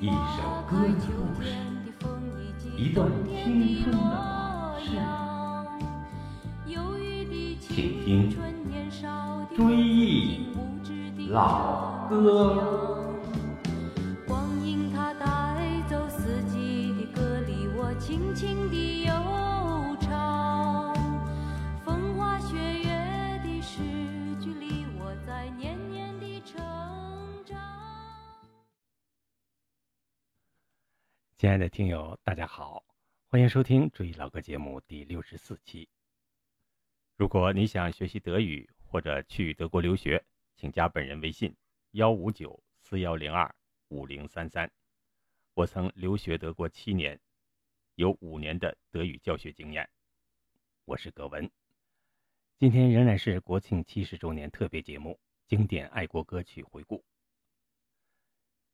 一首歌的故事，一段青春的往事。请听《追忆老歌》。亲爱的听友，大家好，欢迎收听《追忆老歌》节目第六十四期。如果你想学习德语或者去德国留学，请加本人微信：幺五九四幺零二五零三三。我曾留学德国七年，有五年的德语教学经验。我是葛文。今天仍然是国庆七十周年特别节目，经典爱国歌曲回顾。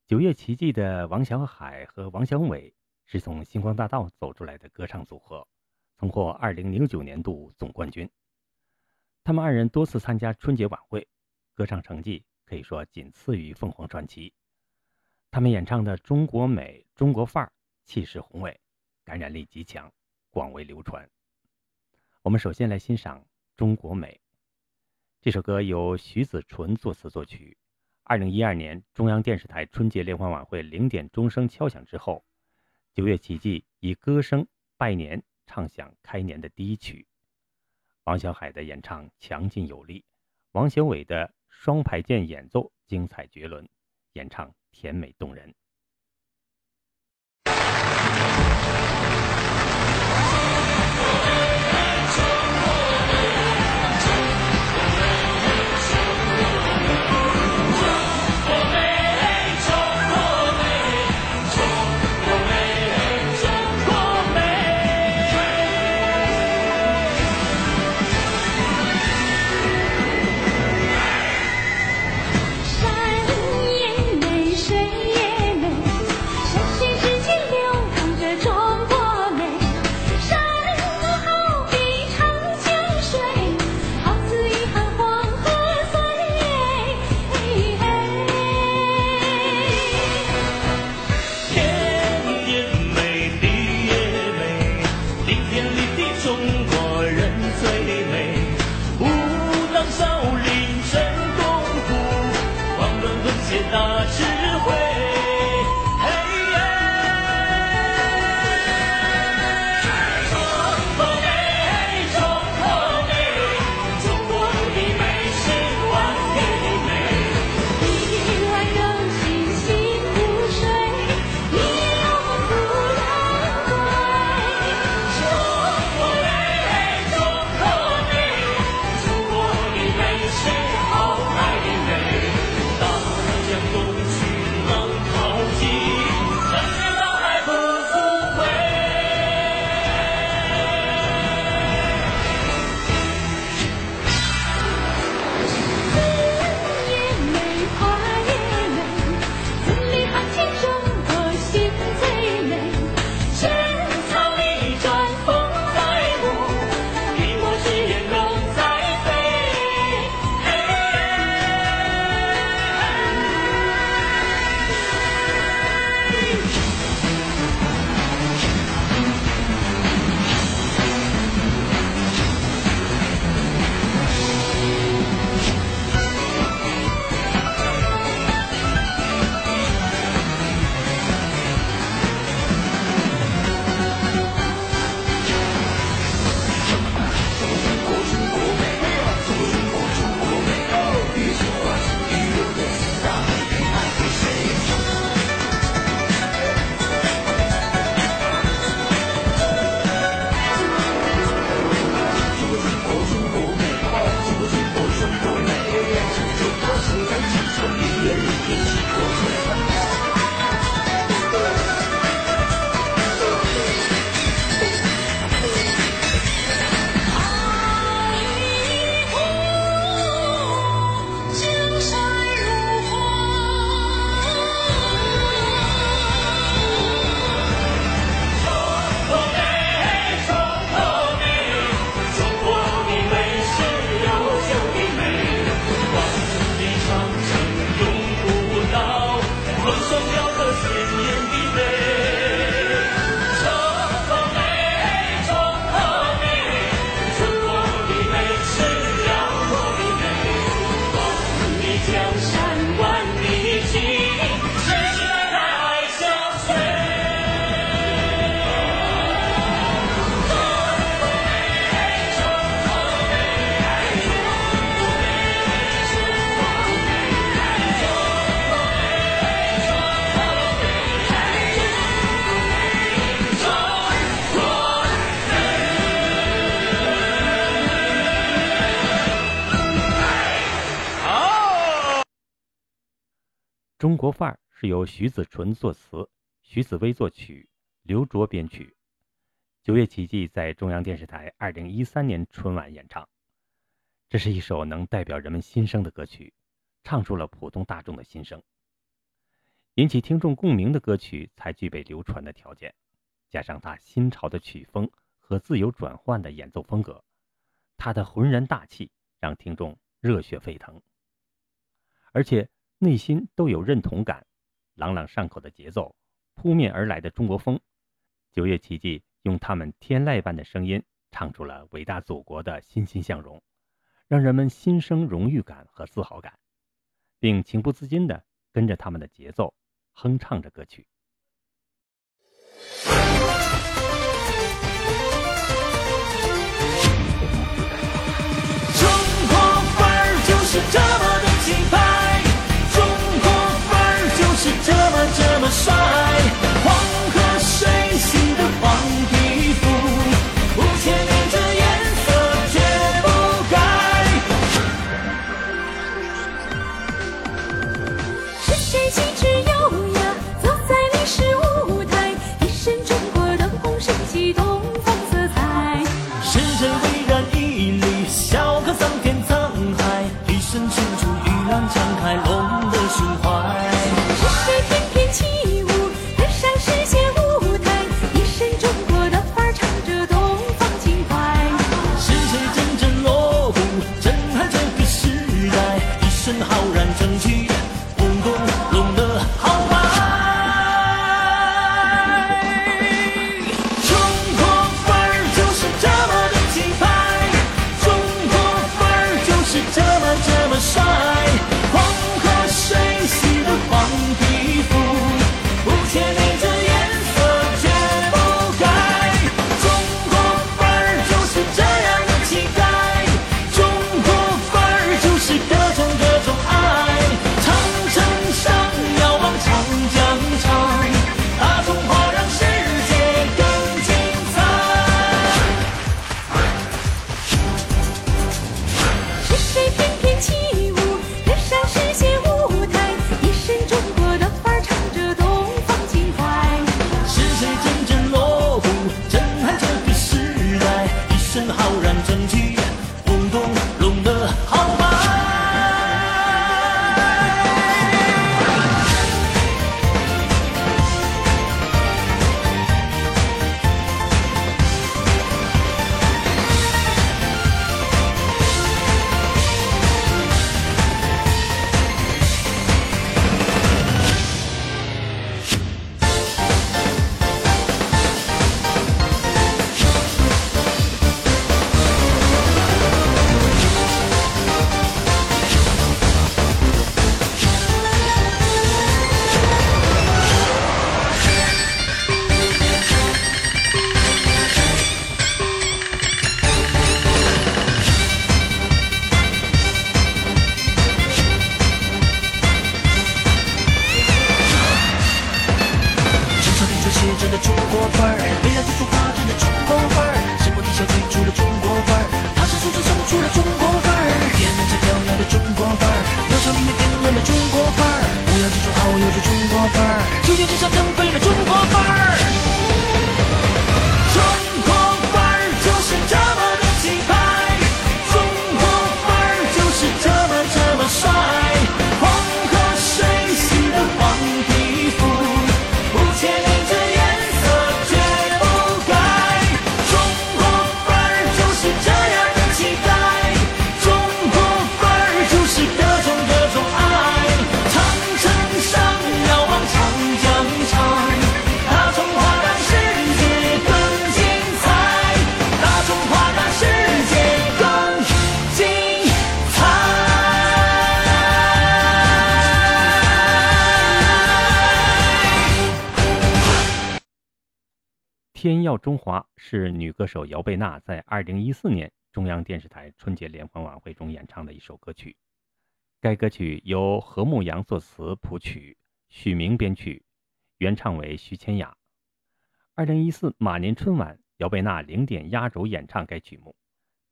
九月奇迹的王小海和王小伟是从星光大道走出来的歌唱组合，曾获二零零九年度总冠军。他们二人多次参加春节晚会，歌唱成绩可以说仅次于凤凰传奇。他们演唱的中国美、中国范儿，气势宏伟，感染力极强，广为流传。我们首先来欣赏《中国美》这首歌，由徐子淳作词作曲。二零一二年中央电视台春节联欢晚会零点钟声敲响之后，九月奇迹以歌声拜年，唱响开年的第一曲。王小海的演唱强劲有力，王小伟的双排键演奏精彩绝伦，演唱甜美动人。中国范儿》是由徐子淳作词，徐子薇作曲，刘卓编曲。九月奇迹在中央电视台二零一三年春晚演唱。这是一首能代表人们心声的歌曲，唱出了普通大众的心声。引起听众共鸣的歌曲才具备流传的条件，加上他新潮的曲风和自由转换的演奏风格，他的浑然大气让听众热血沸腾，而且内心都有认同感。朗朗上口的节奏，扑面而来的中国风，九月奇迹用他们天籁般的声音唱出了伟大祖国的欣欣向荣，让人们心生荣誉感和自豪感，并情不自禁地跟着他们的节奏。哼唱着歌曲。儿，秋天天耀中华是女歌手姚贝娜在二零一四年中央电视台春节联欢晚会中演唱的一首歌曲。该歌曲由何牧阳作词谱曲，许明编曲，原唱为徐千雅。二零一四马年春晚，姚贝娜零点压轴演唱该曲目，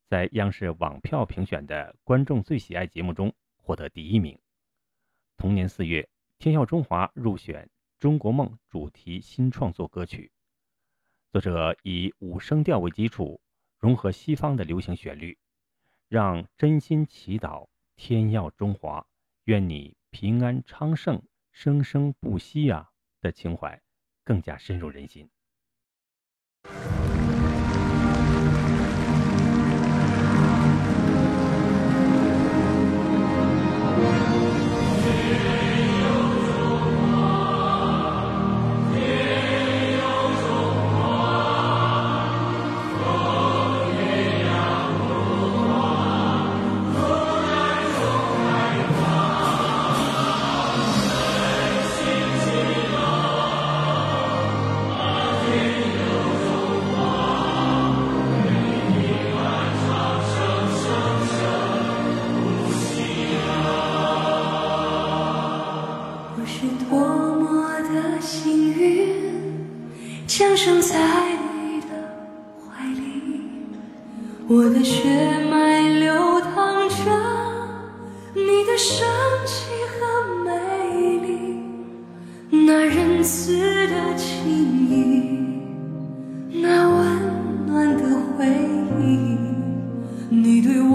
在央视网票评选的观众最喜爱节目中获得第一名。同年四月，天耀中华》入选中国梦主题新创作歌曲。作者以五声调为基础，融合西方的流行旋律，让真心祈祷天耀中华，愿你平安昌盛，生生不息啊的情怀更加深入人心。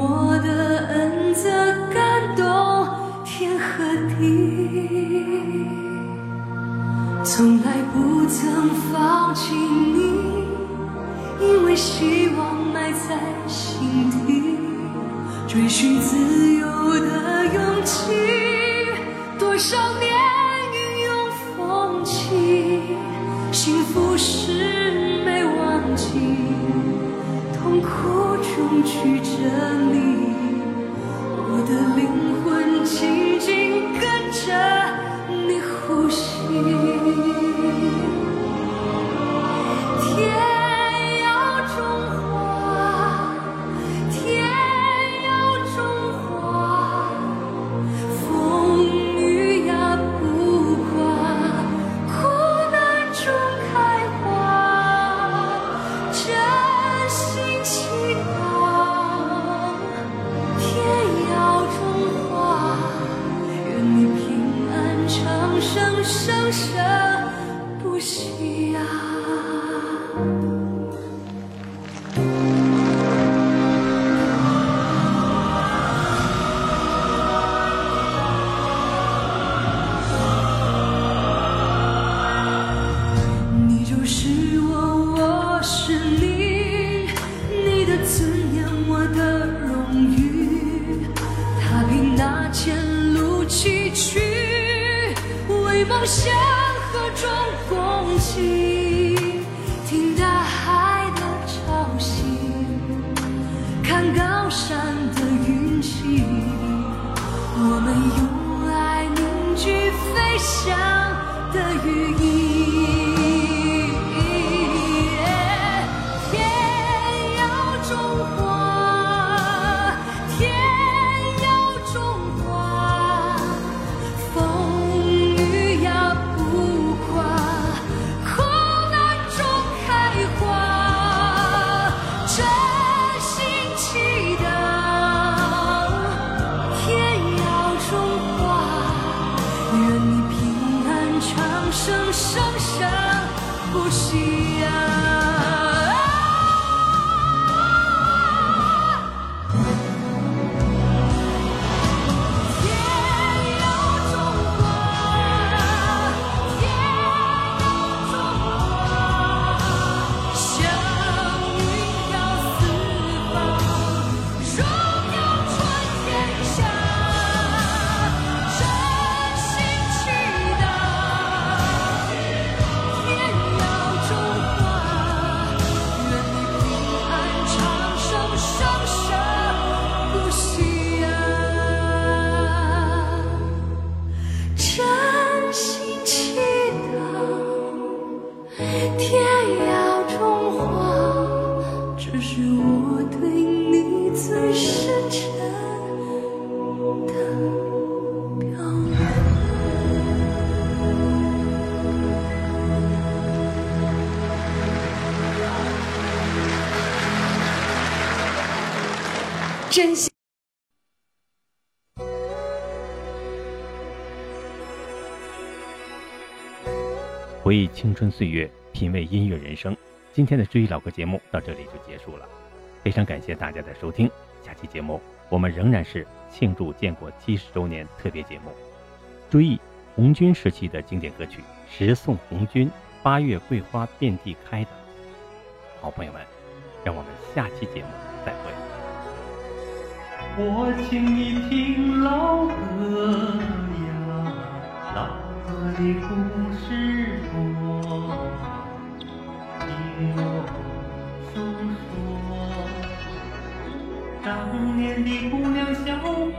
我的恩泽感动天和地。从来不曾放弃你，因为希望埋在心底，追寻自由的勇气。多少年声声声。和衷共济，听大海的潮汐，看高山的云起，我们用爱凝聚飞翔的羽翼。我对你最深的。回忆青春岁月，品味音乐人生。今天的追忆老歌节目到这里就结束了，非常感谢大家的收听。下期节目我们仍然是庆祝建国七十周年特别节目，追忆红军时期的经典歌曲《十送红军》《八月桂花遍地开》的。好朋友们，让我们下期节目再会。我请你听老歌呀，老歌的故事多，听我当年的姑娘小伙